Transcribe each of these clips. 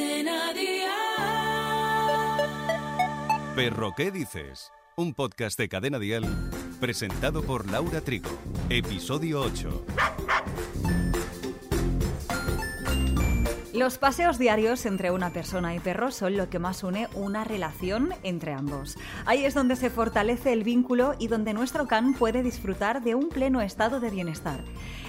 Cadena Dial. Perro, ¿qué dices? Un podcast de Cadena Dial presentado por Laura Trigo. Episodio 8. Los paseos diarios entre una persona y perro son lo que más une una relación entre ambos. Ahí es donde se fortalece el vínculo y donde nuestro can puede disfrutar de un pleno estado de bienestar.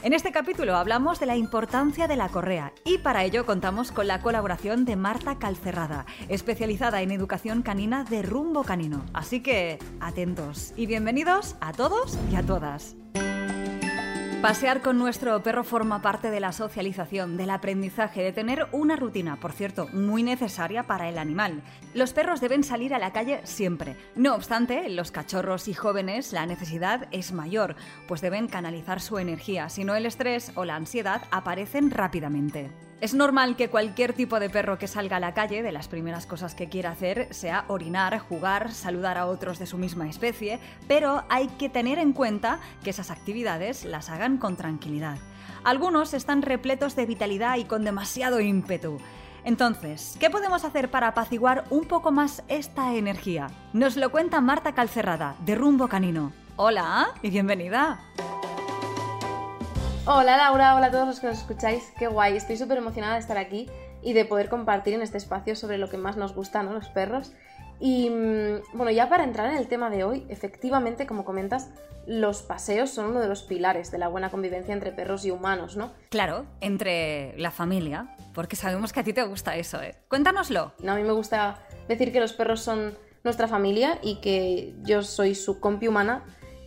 En este capítulo hablamos de la importancia de la correa y para ello contamos con la colaboración de Marta Calcerrada, especializada en educación canina de Rumbo Canino. Así que atentos y bienvenidos a todos y a todas. Pasear con nuestro perro forma parte de la socialización, del aprendizaje, de tener una rutina, por cierto, muy necesaria para el animal. Los perros deben salir a la calle siempre. No obstante, en los cachorros y jóvenes la necesidad es mayor, pues deben canalizar su energía, si no el estrés o la ansiedad aparecen rápidamente. Es normal que cualquier tipo de perro que salga a la calle, de las primeras cosas que quiera hacer sea orinar, jugar, saludar a otros de su misma especie, pero hay que tener en cuenta que esas actividades las hagan con tranquilidad. Algunos están repletos de vitalidad y con demasiado ímpetu. Entonces, ¿qué podemos hacer para apaciguar un poco más esta energía? Nos lo cuenta Marta Calcerrada, de Rumbo Canino. Hola y bienvenida. Hola Laura, hola a todos los que nos escucháis, qué guay, estoy súper emocionada de estar aquí y de poder compartir en este espacio sobre lo que más nos gusta, ¿no? Los perros. Y mm, bueno, ya para entrar en el tema de hoy, efectivamente, como comentas, los paseos son uno de los pilares de la buena convivencia entre perros y humanos, ¿no? Claro, entre la familia, porque sabemos que a ti te gusta eso, ¿eh? Cuéntanoslo. No, a mí me gusta decir que los perros son nuestra familia y que yo soy su compi humana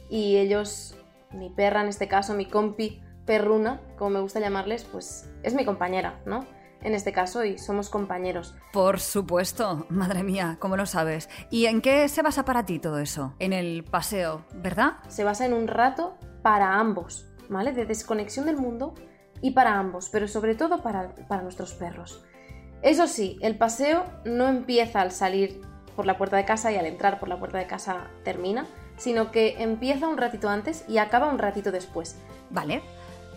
y ellos, mi perra en este caso, mi compi perruna, como me gusta llamarles, pues es mi compañera, ¿no? En este caso, y somos compañeros. Por supuesto, madre mía, ¿cómo lo sabes? ¿Y en qué se basa para ti todo eso? En el paseo, ¿verdad? Se basa en un rato para ambos, ¿vale? De desconexión del mundo y para ambos, pero sobre todo para, para nuestros perros. Eso sí, el paseo no empieza al salir por la puerta de casa y al entrar por la puerta de casa termina, sino que empieza un ratito antes y acaba un ratito después. Vale.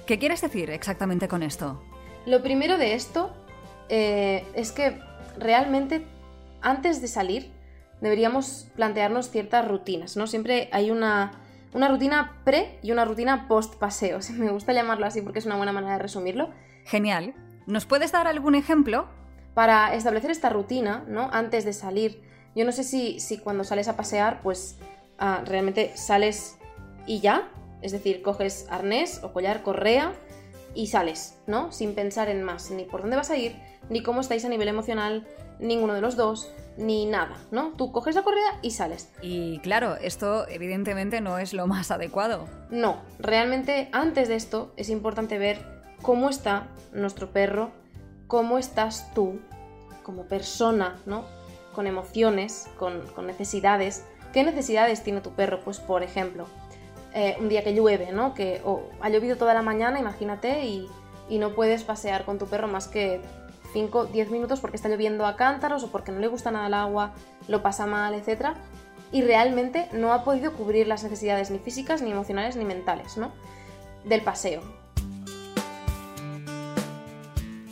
¿Qué quieres decir exactamente con esto? Lo primero de esto eh, es que realmente antes de salir deberíamos plantearnos ciertas rutinas, ¿no? Siempre hay una, una rutina pre y una rutina post paseo, me gusta llamarlo así porque es una buena manera de resumirlo. Genial. ¿Nos puedes dar algún ejemplo? Para establecer esta rutina, ¿no? Antes de salir, yo no sé si, si cuando sales a pasear, pues ah, realmente sales y ya, es decir, coges arnés o collar, correa y sales, ¿no? Sin pensar en más, ni por dónde vas a ir, ni cómo estáis a nivel emocional, ninguno de los dos, ni nada, ¿no? Tú coges la correa y sales. Y claro, esto evidentemente no es lo más adecuado. No, realmente antes de esto es importante ver cómo está nuestro perro, cómo estás tú como persona, ¿no? Con emociones, con, con necesidades. ¿Qué necesidades tiene tu perro? Pues por ejemplo, eh, un día que llueve, ¿no? Que ha llovido toda la mañana, imagínate, y, y no puedes pasear con tu perro más que 5, 10 minutos porque está lloviendo a cántaros o porque no le gusta nada el agua, lo pasa mal, etc. Y realmente no ha podido cubrir las necesidades ni físicas, ni emocionales, ni mentales, ¿no? Del paseo.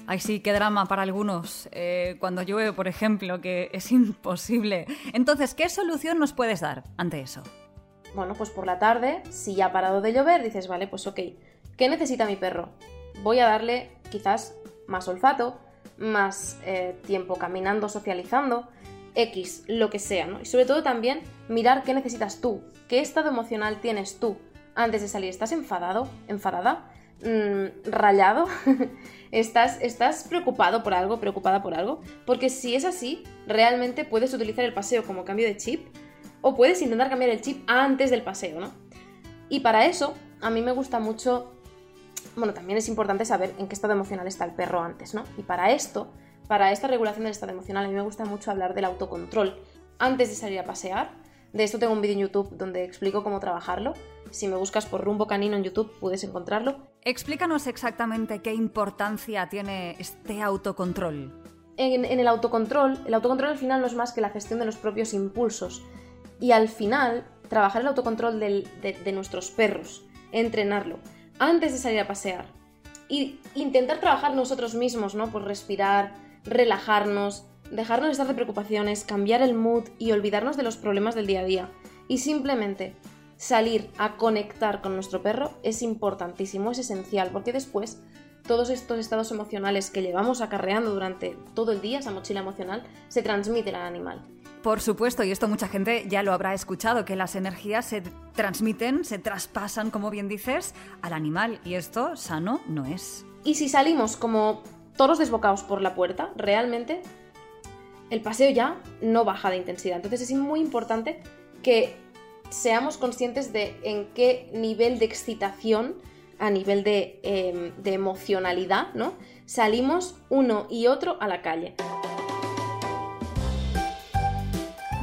Ay, sí, qué drama para algunos. eh, cuando llueve, por ejemplo, que es imposible. Entonces, ¿qué solución nos puedes dar ante eso? Bueno, pues por la tarde, si ya ha parado de llover, dices, vale, pues ok, ¿qué necesita mi perro? Voy a darle quizás más olfato, más eh, tiempo caminando, socializando, X, lo que sea, ¿no? Y sobre todo también mirar qué necesitas tú, qué estado emocional tienes tú antes de salir. ¿Estás enfadado? ¿Enfadada? Mm, ¿Rayado? ¿Estás, ¿Estás preocupado por algo? ¿Preocupada por algo? Porque si es así, realmente puedes utilizar el paseo como cambio de chip o puedes intentar cambiar el chip antes del paseo, ¿no? Y para eso, a mí me gusta mucho, bueno, también es importante saber en qué estado emocional está el perro antes, ¿no? Y para esto, para esta regulación del estado emocional, a mí me gusta mucho hablar del autocontrol antes de salir a pasear. De esto tengo un vídeo en YouTube donde explico cómo trabajarlo. Si me buscas por rumbo canino en YouTube puedes encontrarlo. Explícanos exactamente qué importancia tiene este autocontrol. En, en el autocontrol, el autocontrol al final no es más que la gestión de los propios impulsos y al final trabajar el autocontrol de, de nuestros perros, entrenarlo, antes de salir a pasear. Y intentar trabajar nosotros mismos, ¿no? Por respirar, relajarnos, dejarnos de estar de preocupaciones, cambiar el mood y olvidarnos de los problemas del día a día. Y simplemente salir a conectar con nuestro perro es importantísimo, es esencial, porque después todos estos estados emocionales que llevamos acarreando durante todo el día, esa mochila emocional, se transmiten al animal. Por supuesto, y esto mucha gente ya lo habrá escuchado, que las energías se transmiten, se traspasan, como bien dices, al animal, y esto sano no es. Y si salimos como todos desbocados por la puerta, realmente el paseo ya no baja de intensidad. Entonces es muy importante que seamos conscientes de en qué nivel de excitación, a nivel de, em, de emocionalidad, ¿no? Salimos uno y otro a la calle.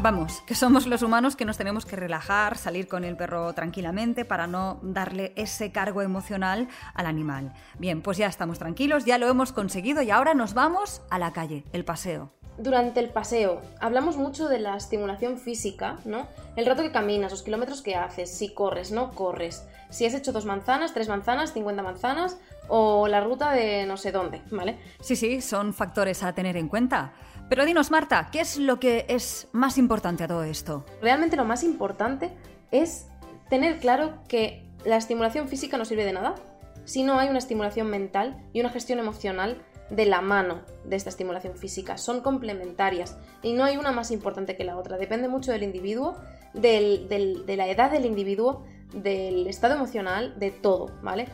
Vamos, que somos los humanos que nos tenemos que relajar, salir con el perro tranquilamente para no darle ese cargo emocional al animal. Bien, pues ya estamos tranquilos, ya lo hemos conseguido y ahora nos vamos a la calle, el paseo. Durante el paseo hablamos mucho de la estimulación física, ¿no? El rato que caminas, los kilómetros que haces, si corres, no corres, si has hecho dos manzanas, tres manzanas, 50 manzanas o la ruta de no sé dónde, ¿vale? Sí, sí, son factores a tener en cuenta. Pero dinos, Marta, ¿qué es lo que es más importante a todo esto? Realmente lo más importante es tener claro que la estimulación física no sirve de nada si no hay una estimulación mental y una gestión emocional de la mano de esta estimulación física. Son complementarias y no hay una más importante que la otra. Depende mucho del individuo, de la edad del individuo, del estado emocional, de todo, ¿vale?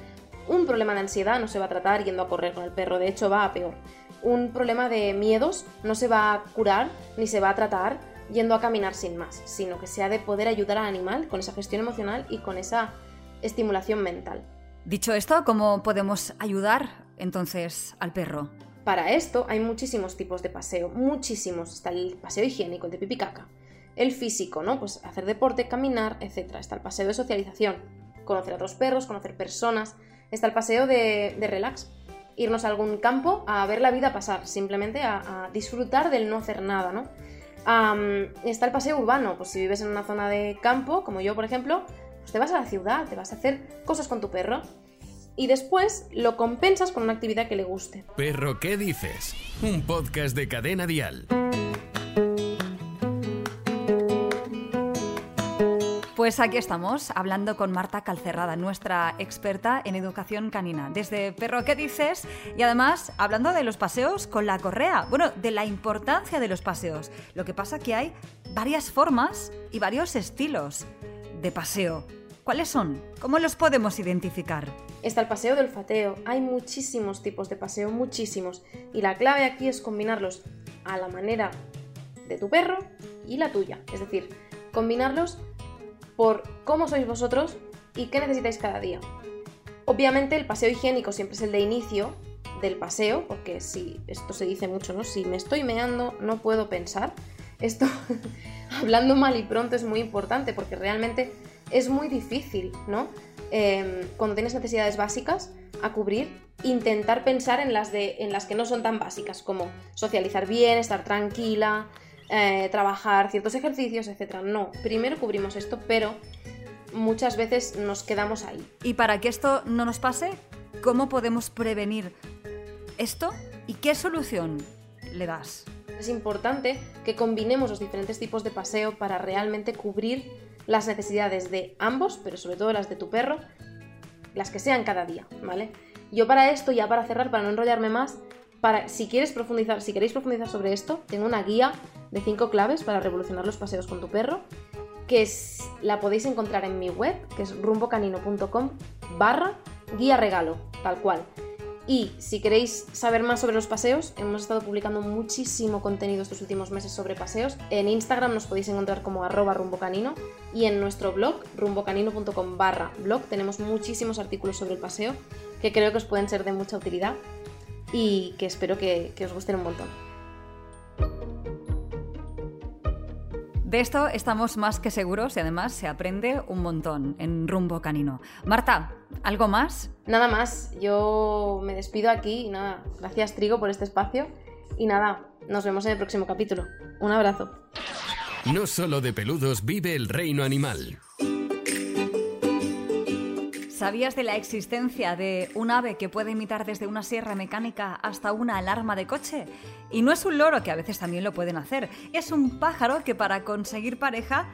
Un problema de ansiedad no se va a tratar yendo a correr con el perro, de hecho va a peor un problema de miedos no se va a curar ni se va a tratar yendo a caminar sin más, sino que se ha de poder ayudar al animal con esa gestión emocional y con esa estimulación mental. Dicho esto, ¿cómo podemos ayudar entonces al perro? Para esto hay muchísimos tipos de paseo, muchísimos. Está el paseo higiénico, el de pipi caca. El físico, ¿no? Pues hacer deporte, caminar, etc. Está el paseo de socialización, conocer a otros perros, conocer personas. Está el paseo de, de relax, irnos a algún campo a ver la vida pasar, simplemente a, disfrutar del no hacer nada, ¿no? está el paseo urbano, pues si vives en una zona de campo, como yo por ejemplo, pues te vas a la ciudad, te vas a hacer cosas con tu perro y después lo compensas con una actividad que le guste. Perro, ¿qué dices? Un podcast de cadena dial. Pues aquí estamos, hablando con Marta Calcerrada, nuestra experta en educación canina. Desde Perro, ¿qué dices? Y además, hablando de los paseos con la correa. Bueno, de la importancia de los paseos. Lo que pasa que hay varias formas y varios estilos de paseo. ¿Cuáles son? ¿Cómo los podemos identificar? Está el paseo del olfateo. Hay muchísimos tipos de paseo, muchísimos. Y la clave aquí es combinarlos a la manera de tu perro y la tuya. Es decir, combinarlos por cómo sois vosotros y qué necesitáis cada día. Obviamente el paseo higiénico siempre es el de inicio del paseo, porque si esto se dice mucho, ¿no? Si me estoy meando, no puedo pensar. Esto, hablando mal y pronto, es muy importante porque realmente es muy difícil, ¿no? Em, cuando tienes necesidades básicas a cubrir, intentar pensar en las, de, en las que no son tan básicas, como socializar bien, estar tranquila, eh, trabajar ciertos ejercicios, etc. No, primero cubrimos esto, pero muchas veces nos quedamos ahí. Y para que esto no nos pase, ¿cómo podemos prevenir esto y qué solución le das? Es importante que combinemos los diferentes tipos de paseo para realmente cubrir las necesidades de ambos, pero sobre todo las de tu perro, las que sean cada día, ¿vale? Yo para esto, ya para cerrar, para no enrollarme más, para, si quieres profundizar, si queréis profundizar sobre esto, tengo una guía de 5 claves para revolucionar los paseos con tu perro, que la podéis encontrar en mi web, que es rumbocanino.com barra guía regalo, tal cual. Y si queréis saber más sobre los paseos, hemos estado publicando muchísimo contenido estos últimos meses sobre paseos. En Instagram nos podéis encontrar como arroba rumbocanino y en nuestro blog, rumbocanino.com barra blog, tenemos muchísimos artículos sobre el paseo que creo que os pueden ser de mucha utilidad y que espero que, os gusten un montón. De esto estamos más que seguros y además se aprende un montón en rumbo canino. Marta, ¿algo más? Nada más, yo me despido aquí y nada, gracias Trigo por este espacio y nada, nos vemos en el próximo capítulo. Un abrazo. No solo de peludos vive el reino animal. ¿Sabías de la existencia de un ave que puede imitar desde una sierra mecánica hasta una alarma de coche? Y no es un loro, que a veces también lo pueden hacer, es un pájaro que para conseguir pareja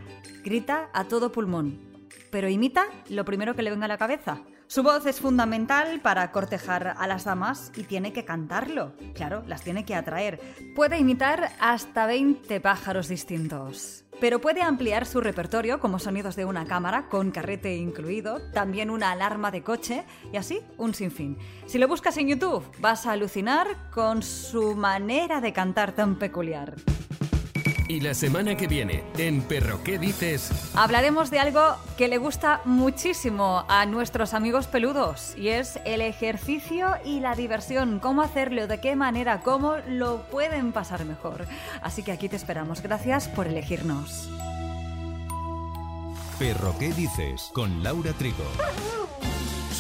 grita a todo pulmón. Pero imita lo primero que le venga a la cabeza. Su voz es fundamental para cortejar a las damas y tiene que cantarlo. Claro, las tiene que atraer. Puede imitar hasta 20 pájaros distintos. Pero puede ampliar su repertorio como sonidos de una cámara, con carrete incluido, también una alarma de coche y así un sinfín. Si lo buscas en YouTube, vas a alucinar con su manera de cantar tan peculiar. Y la semana que viene, en Perro ¿qué dices? Hablaremos de algo que le gusta muchísimo a nuestros amigos peludos y es el ejercicio y la diversión, cómo hacerlo, de qué manera, cómo lo pueden pasar mejor. Así que aquí te esperamos. Gracias por elegirnos. Perro ¿qué dices? con Laura Trigo.